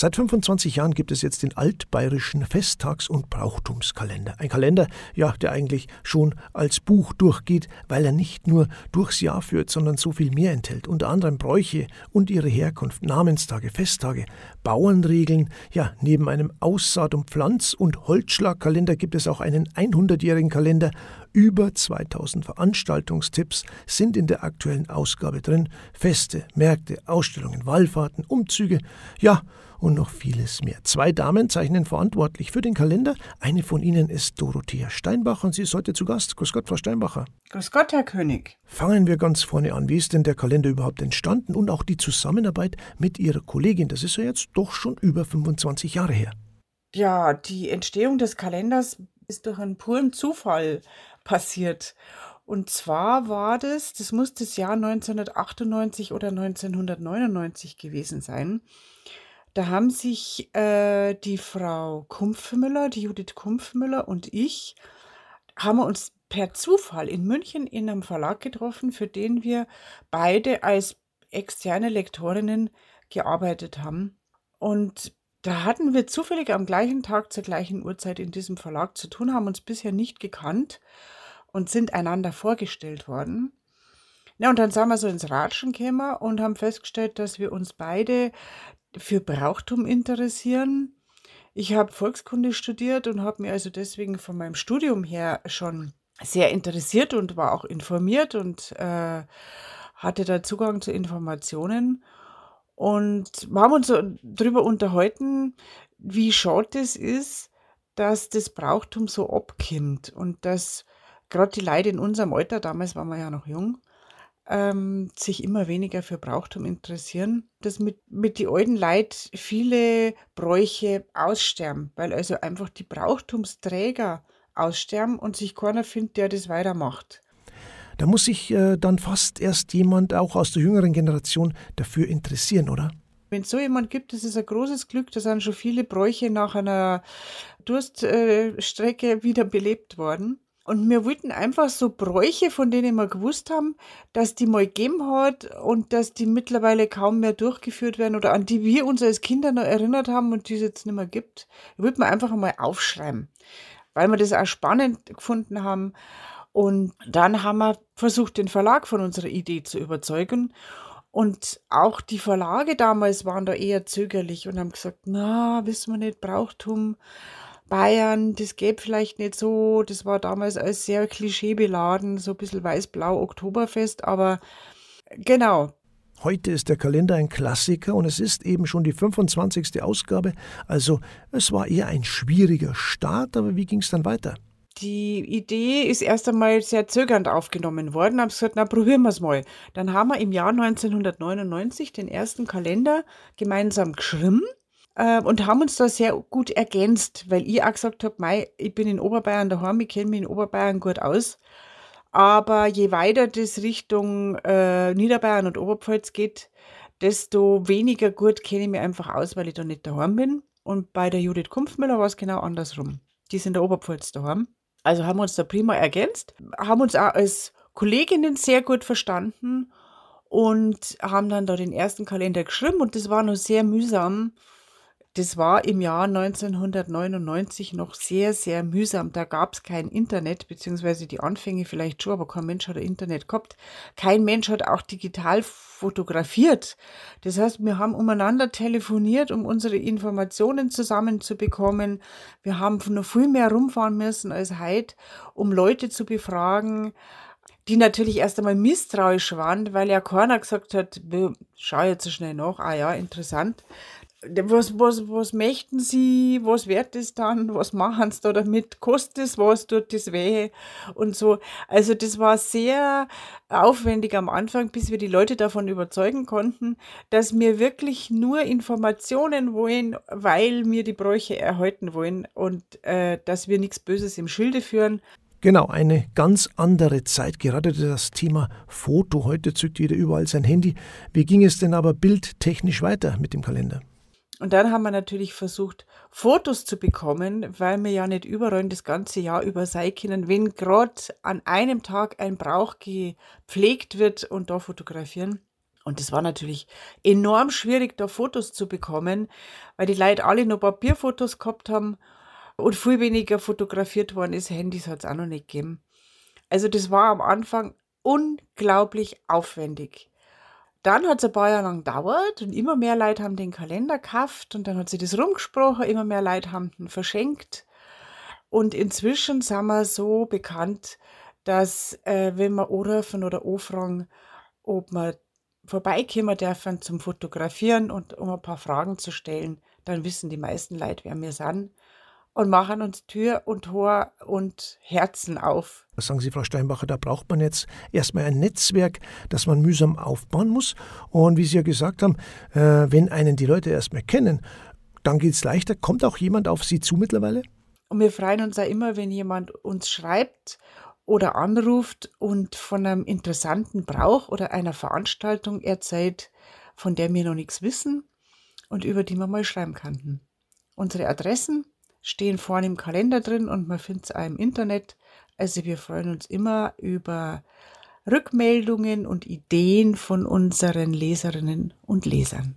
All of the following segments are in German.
Seit 25 Jahren gibt es jetzt den altbayerischen Festtags- und Brauchtumskalender. Ein Kalender, ja, der eigentlich schon als Buch durchgeht, weil er nicht nur durchs Jahr führt, sondern so viel mehr enthält. Unter anderem Bräuche und ihre Herkunft, Namenstage, Festtage, Bauernregeln. Ja, neben einem Aussaat- und Pflanz- und Holzschlagkalender gibt es auch einen 100-jährigen Kalender. Über 2000 Veranstaltungstipps sind in der aktuellen Ausgabe drin. Feste, Märkte, Ausstellungen, Wallfahrten, Umzüge. Ja, und noch vieles mehr. Zwei Damen zeichnen verantwortlich für den Kalender. Eine von ihnen ist Dorothea Steinbach und sie ist heute zu Gast. Grüß Gott, Frau Steinbacher. Grüß Gott, Herr König. Fangen wir ganz vorne an. Wie ist denn der Kalender überhaupt entstanden und auch die Zusammenarbeit mit Ihrer Kollegin? Das ist ja jetzt doch schon über 25 Jahre her. Ja, die Entstehung des Kalenders ist durch einen puren Zufall passiert. Und zwar war das, das muss das Jahr 1998 oder 1999 gewesen sein. Da haben sich äh, die Frau Kumpfmüller, die Judith Kumpfmüller und ich, haben wir uns per Zufall in München in einem Verlag getroffen, für den wir beide als externe Lektorinnen gearbeitet haben. Und da hatten wir zufällig am gleichen Tag zur gleichen Uhrzeit in diesem Verlag zu tun, haben uns bisher nicht gekannt und sind einander vorgestellt worden. Ja, und dann sind wir so ins Ratschen gekommen und haben festgestellt, dass wir uns beide für Brauchtum interessieren. Ich habe Volkskunde studiert und habe mir also deswegen von meinem Studium her schon sehr interessiert und war auch informiert und äh, hatte da Zugang zu Informationen. Und wir haben uns so darüber unterhalten, wie schade es ist, dass das Brauchtum so abkimmt und dass gerade die Leute in unserem Alter, damals waren wir ja noch jung, ähm, sich immer weniger für Brauchtum interessieren, dass mit, mit die alten Leid viele Bräuche aussterben, weil also einfach die Brauchtumsträger aussterben und sich keiner findet, der das weitermacht. Da muss sich äh, dann fast erst jemand auch aus der jüngeren Generation dafür interessieren, oder? Wenn es so jemand gibt, das ist ein großes Glück. Da sind schon viele Bräuche nach einer Durststrecke äh, wieder belebt worden. Und wir wollten einfach so Bräuche, von denen wir gewusst haben, dass die mal gegeben hat und dass die mittlerweile kaum mehr durchgeführt werden oder an die wir uns als Kinder noch erinnert haben und die es jetzt nicht mehr gibt, wollten wir einfach einmal aufschreiben, weil wir das auch spannend gefunden haben. Und dann haben wir versucht, den Verlag von unserer Idee zu überzeugen. Und auch die Verlage damals waren da eher zögerlich und haben gesagt, na, wissen wir nicht, Brauchtum. Bayern, das gäbe vielleicht nicht so. Das war damals als sehr klischeebeladen, so ein bisschen weiß-blau Oktoberfest, aber genau. Heute ist der Kalender ein Klassiker und es ist eben schon die 25. Ausgabe, also es war eher ein schwieriger Start, aber wie ging es dann weiter? Die Idee ist erst einmal sehr zögernd aufgenommen worden. Haben gesagt, na probieren wir es mal. Dann haben wir im Jahr 1999 den ersten Kalender gemeinsam geschrieben äh, und haben uns da sehr gut ergänzt, weil ich auch gesagt habe, ich bin in Oberbayern daheim, ich kenne mich in Oberbayern gut aus. Aber je weiter das Richtung äh, Niederbayern und Oberpfalz geht, desto weniger gut kenne ich mich einfach aus, weil ich da nicht daheim bin. Und bei der Judith Kumpfmüller war es genau andersrum. Die ist in der Oberpfalz daheim. Also haben wir uns da prima ergänzt, haben uns auch als Kolleginnen sehr gut verstanden und haben dann da den ersten Kalender geschrieben und das war noch sehr mühsam, das war im Jahr 1999 noch sehr, sehr mühsam. Da gab es kein Internet, beziehungsweise die Anfänge vielleicht schon, aber kein Mensch hat Internet gehabt. Kein Mensch hat auch digital fotografiert. Das heißt, wir haben umeinander telefoniert, um unsere Informationen zusammenzubekommen. Wir haben noch viel mehr rumfahren müssen als heute, um Leute zu befragen die natürlich erst einmal misstrauisch waren, weil ja keiner gesagt hat, schau jetzt so schnell nach, ah ja, interessant was, was, was möchten Sie, was wird das dann, was machen Sie da damit, kostet es was, tut das weh und so. Also das war sehr aufwendig am Anfang, bis wir die Leute davon überzeugen konnten, dass wir wirklich nur Informationen wollen, weil wir die Bräuche erhalten wollen und äh, dass wir nichts Böses im Schilde führen. Genau, eine ganz andere Zeit. Gerade das Thema Foto. Heute zückt jeder überall sein Handy. Wie ging es denn aber bildtechnisch weiter mit dem Kalender? Und dann haben wir natürlich versucht, Fotos zu bekommen, weil wir ja nicht überall das ganze Jahr über sein können, wenn gerade an einem Tag ein Brauch gepflegt wird und da fotografieren. Und es war natürlich enorm schwierig, da Fotos zu bekommen, weil die Leute alle nur Papierfotos gehabt haben und viel weniger fotografiert worden ist. Handys hat es auch noch nicht gegeben. Also das war am Anfang unglaublich aufwendig. Dann hat es ein paar Jahre lang gedauert und immer mehr Leute haben den Kalender gekauft und dann hat sich das rumgesprochen, immer mehr Leute haben den verschenkt. Und inzwischen sind wir so bekannt, dass äh, wenn wir anrufen oder anfragen, ob wir vorbeikommen dürfen zum Fotografieren und um ein paar Fragen zu stellen, dann wissen die meisten Leute, wer wir sind und machen uns Tür und Tor und Herzen auf. Was sagen Sie, Frau Steinbacher, da braucht man jetzt erstmal ein Netzwerk, das man mühsam aufbauen muss. Und wie Sie ja gesagt haben, äh, wenn einen die Leute erstmal kennen, dann geht es leichter. Kommt auch jemand auf Sie zu mittlerweile? Und wir freuen uns ja immer, wenn jemand uns schreibt oder anruft und von einem interessanten Brauch oder einer Veranstaltung erzählt, von der wir noch nichts wissen und über die wir mal schreiben könnten. Unsere Adressen stehen vorne im Kalender drin und man findet es auch im Internet. Also wir freuen uns immer über Rückmeldungen und Ideen von unseren Leserinnen und Lesern.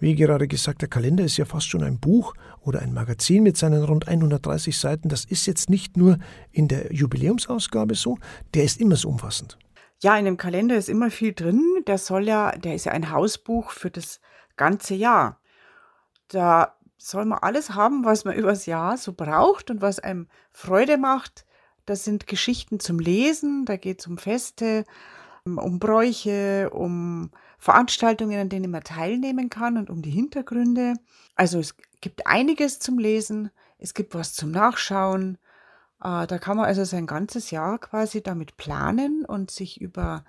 Wie gerade gesagt, der Kalender ist ja fast schon ein Buch oder ein Magazin mit seinen rund 130 Seiten. Das ist jetzt nicht nur in der Jubiläumsausgabe so, der ist immer so umfassend. Ja, in dem Kalender ist immer viel drin. Der soll ja, der ist ja ein Hausbuch für das ganze Jahr. Da soll man alles haben, was man übers Jahr so braucht und was einem Freude macht. Das sind Geschichten zum Lesen, da geht es um Feste, um Bräuche, um Veranstaltungen, an denen man teilnehmen kann und um die Hintergründe. Also es gibt einiges zum Lesen, es gibt was zum Nachschauen. Äh, da kann man also sein ganzes Jahr quasi damit planen und sich über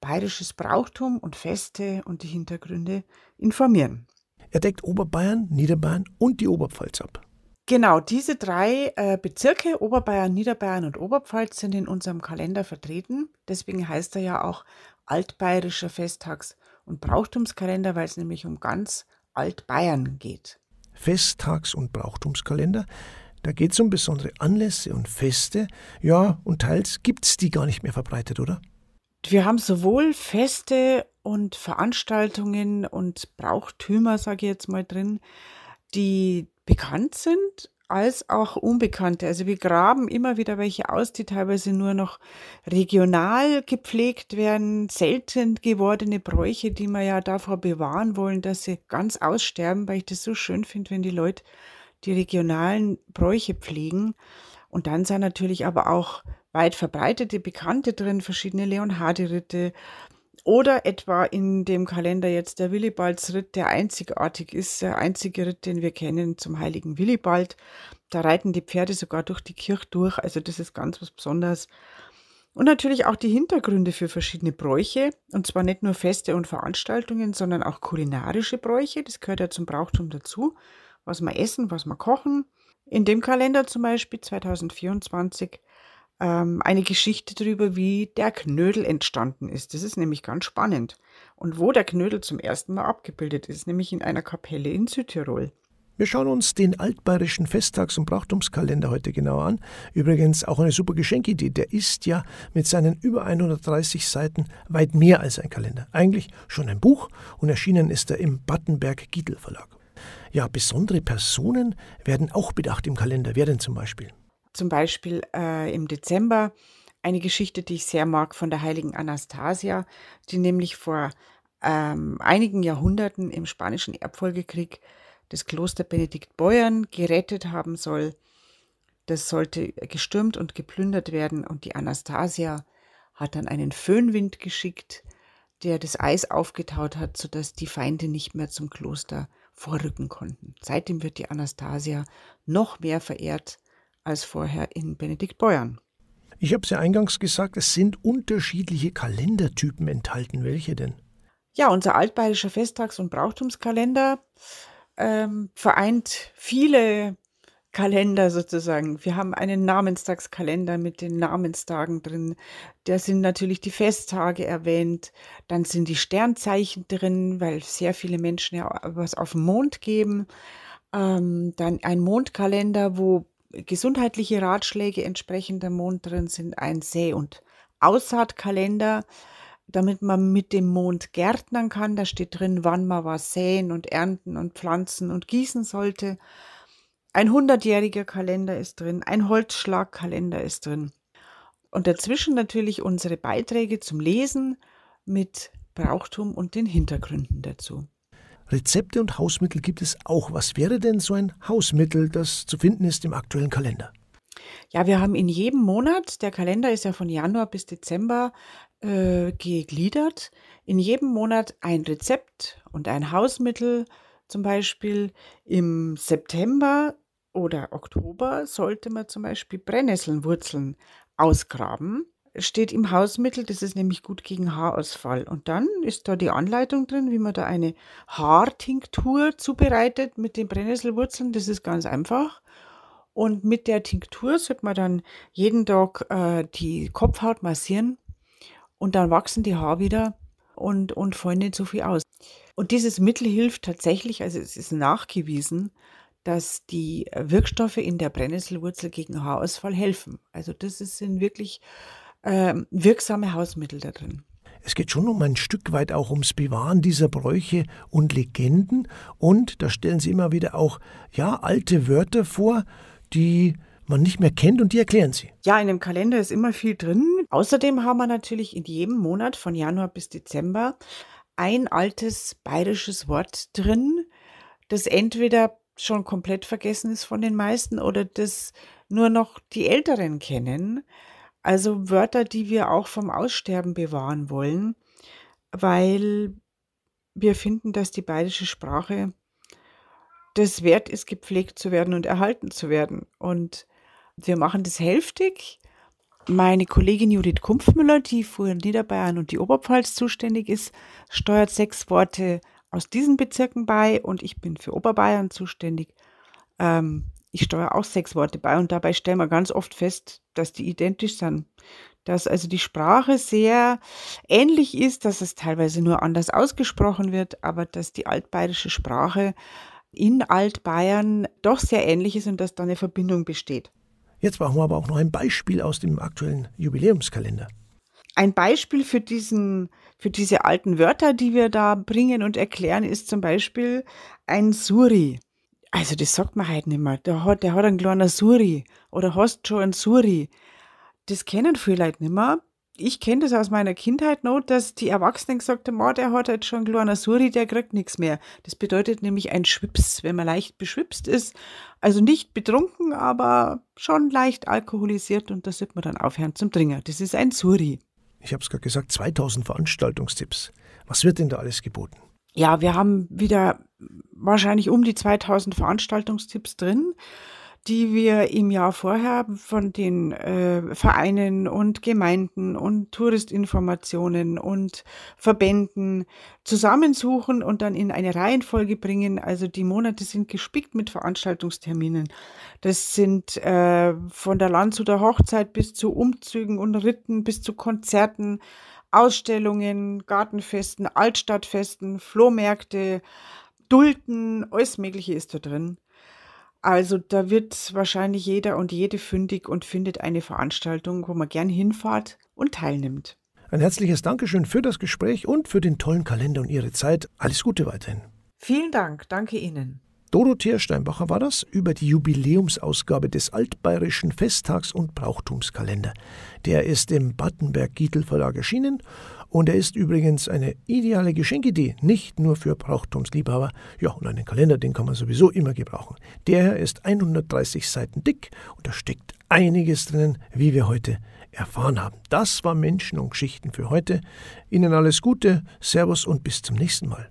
bayerisches Brauchtum und Feste und die Hintergründe informieren. Er deckt Oberbayern, Niederbayern und die Oberpfalz ab. Genau, diese drei äh, Bezirke, Oberbayern, Niederbayern und Oberpfalz, sind in unserem Kalender vertreten. Deswegen heißt er ja auch altbayerischer Festtags- und Brauchtumskalender, weil es nämlich um ganz Altbayern geht. Festtags- und Brauchtumskalender, da geht es um besondere Anlässe und Feste. Ja, und teils gibt es die gar nicht mehr verbreitet, oder? Wir haben sowohl Feste und Veranstaltungen und Brauchtümer, sage ich jetzt mal drin, die bekannt sind, als auch unbekannte. Also wir graben immer wieder welche aus, die teilweise nur noch regional gepflegt werden, selten gewordene Bräuche, die wir ja davor bewahren wollen, dass sie ganz aussterben, weil ich das so schön finde, wenn die Leute die regionalen Bräuche pflegen. Und dann sind natürlich aber auch weit verbreitete Bekannte drin, verschiedene Leonhardi-Ritte oder etwa in dem Kalender jetzt der Willibaldsritt, der einzigartig ist, der einzige Ritt, den wir kennen zum heiligen Willibald. Da reiten die Pferde sogar durch die Kirche durch, also das ist ganz was Besonderes. Und natürlich auch die Hintergründe für verschiedene Bräuche, und zwar nicht nur Feste und Veranstaltungen, sondern auch kulinarische Bräuche, das gehört ja zum Brauchtum dazu, was wir essen, was wir kochen. In dem Kalender zum Beispiel 2024 ähm, eine Geschichte darüber, wie der Knödel entstanden ist. Das ist nämlich ganz spannend. Und wo der Knödel zum ersten Mal abgebildet ist, nämlich in einer Kapelle in Südtirol. Wir schauen uns den altbayerischen Festtags- und Brauchtumskalender heute genauer an. Übrigens auch eine super Geschenkidee. Der ist ja mit seinen über 130 Seiten weit mehr als ein Kalender. Eigentlich schon ein Buch und erschienen ist er im Battenberg-Gietl Verlag. Ja, besondere Personen werden auch bedacht im Kalender. Wer denn zum Beispiel? Zum Beispiel äh, im Dezember eine Geschichte, die ich sehr mag, von der heiligen Anastasia, die nämlich vor ähm, einigen Jahrhunderten im Spanischen Erbfolgekrieg das Kloster Benedikt Beuern gerettet haben soll. Das sollte gestürmt und geplündert werden und die Anastasia hat dann einen Föhnwind geschickt, der das Eis aufgetaut hat, sodass die Feinde nicht mehr zum Kloster vorrücken konnten. Seitdem wird die Anastasia noch mehr verehrt als vorher in Benedikt Beuern. Ich habe es ja eingangs gesagt, es sind unterschiedliche Kalendertypen enthalten. Welche denn? Ja, unser altbayerischer Festtags- und Brauchtumskalender ähm, vereint viele Kalender sozusagen. Wir haben einen Namenstagskalender mit den Namenstagen drin. Da sind natürlich die Festtage erwähnt. Dann sind die Sternzeichen drin, weil sehr viele Menschen ja was auf den Mond geben. Ähm, dann ein Mondkalender, wo gesundheitliche Ratschläge entsprechend der Mond drin sind, ein Säe- und Aussaatkalender, damit man mit dem Mond gärtnern kann. Da steht drin, wann man was säen und ernten und pflanzen und gießen sollte. Ein hundertjähriger Kalender ist drin, ein Holzschlagkalender ist drin. Und dazwischen natürlich unsere Beiträge zum Lesen mit Brauchtum und den Hintergründen dazu. Rezepte und Hausmittel gibt es auch. Was wäre denn so ein Hausmittel, das zu finden ist im aktuellen Kalender? Ja, wir haben in jedem Monat, der Kalender ist ja von Januar bis Dezember äh, gegliedert, in jedem Monat ein Rezept und ein Hausmittel. Zum Beispiel im September oder Oktober sollte man zum Beispiel Brennnesselwurzeln ausgraben. Steht im Hausmittel, das ist nämlich gut gegen Haarausfall. Und dann ist da die Anleitung drin, wie man da eine Haartinktur zubereitet mit den Brennnesselwurzeln. Das ist ganz einfach. Und mit der Tinktur sollte man dann jeden Tag äh, die Kopfhaut massieren und dann wachsen die Haare wieder und, und fallen nicht so viel aus. Und dieses Mittel hilft tatsächlich, also es ist nachgewiesen, dass die Wirkstoffe in der Brennnesselwurzel gegen Haarausfall helfen. Also das sind wirklich äh, wirksame Hausmittel da drin. Es geht schon um ein Stück weit auch ums Bewahren dieser Bräuche und Legenden. Und da stellen Sie immer wieder auch ja, alte Wörter vor, die man nicht mehr kennt und die erklären Sie. Ja, in dem Kalender ist immer viel drin. Außerdem haben wir natürlich in jedem Monat von Januar bis Dezember ein altes bayerisches Wort drin, das entweder schon komplett vergessen ist von den meisten oder das nur noch die Älteren kennen. Also Wörter, die wir auch vom Aussterben bewahren wollen, weil wir finden, dass die bayerische Sprache das wert ist, gepflegt zu werden und erhalten zu werden. Und wir machen das hälftig. Meine Kollegin Judith Kumpfmüller, die für Niederbayern und die Oberpfalz zuständig ist, steuert sechs Worte aus diesen Bezirken bei und ich bin für Oberbayern zuständig. Ähm, ich steuere auch sechs Worte bei und dabei stellen wir ganz oft fest, dass die identisch sind. Dass also die Sprache sehr ähnlich ist, dass es teilweise nur anders ausgesprochen wird, aber dass die altbayerische Sprache in Altbayern doch sehr ähnlich ist und dass da eine Verbindung besteht. Jetzt brauchen wir aber auch noch ein Beispiel aus dem aktuellen Jubiläumskalender. Ein Beispiel für, diesen, für diese alten Wörter, die wir da bringen und erklären, ist zum Beispiel ein Suri. Also das sagt man halt nicht mehr. Der hat, der hat einen kleinen Suri oder hast schon einen Suri. Das kennen viele Leute nicht mehr ich kenne das aus meiner Kindheit noch, dass die Erwachsenen gesagt haben, oh, der hat halt schon einen kleinen Suri, der kriegt nichts mehr. Das bedeutet nämlich ein Schwips, wenn man leicht beschwipst ist. Also nicht betrunken, aber schon leicht alkoholisiert und da sollte man dann aufhören zum Trinken. Das ist ein Suri. Ich habe es gerade gesagt, 2000 Veranstaltungstipps. Was wird denn da alles geboten? Ja, wir haben wieder wahrscheinlich um die 2000 Veranstaltungstipps drin die wir im Jahr vorher von den äh, Vereinen und Gemeinden und Touristinformationen und Verbänden zusammensuchen und dann in eine Reihenfolge bringen. Also die Monate sind gespickt mit Veranstaltungsterminen. Das sind äh, von der Landshuter Hochzeit bis zu Umzügen und Ritten bis zu Konzerten, Ausstellungen, Gartenfesten, Altstadtfesten, Flohmärkte, Dulten, alles Mögliche ist da drin. Also da wird wahrscheinlich jeder und jede fündig und findet eine Veranstaltung, wo man gern hinfahrt und teilnimmt. Ein herzliches Dankeschön für das Gespräch und für den tollen Kalender und Ihre Zeit. Alles Gute weiterhin. Vielen Dank, danke Ihnen. Dorothea Steinbacher war das über die Jubiläumsausgabe des altbayerischen Festtags- und Brauchtumskalender. Der ist im Battenberg-Gietel Verlag erschienen und er ist übrigens eine ideale Geschenkidee, nicht nur für Brauchtumsliebhaber. Ja, und einen Kalender, den kann man sowieso immer gebrauchen. Der ist 130 Seiten dick und da steckt einiges drinnen, wie wir heute erfahren haben. Das war Menschen und Geschichten für heute. Ihnen alles Gute, Servus und bis zum nächsten Mal.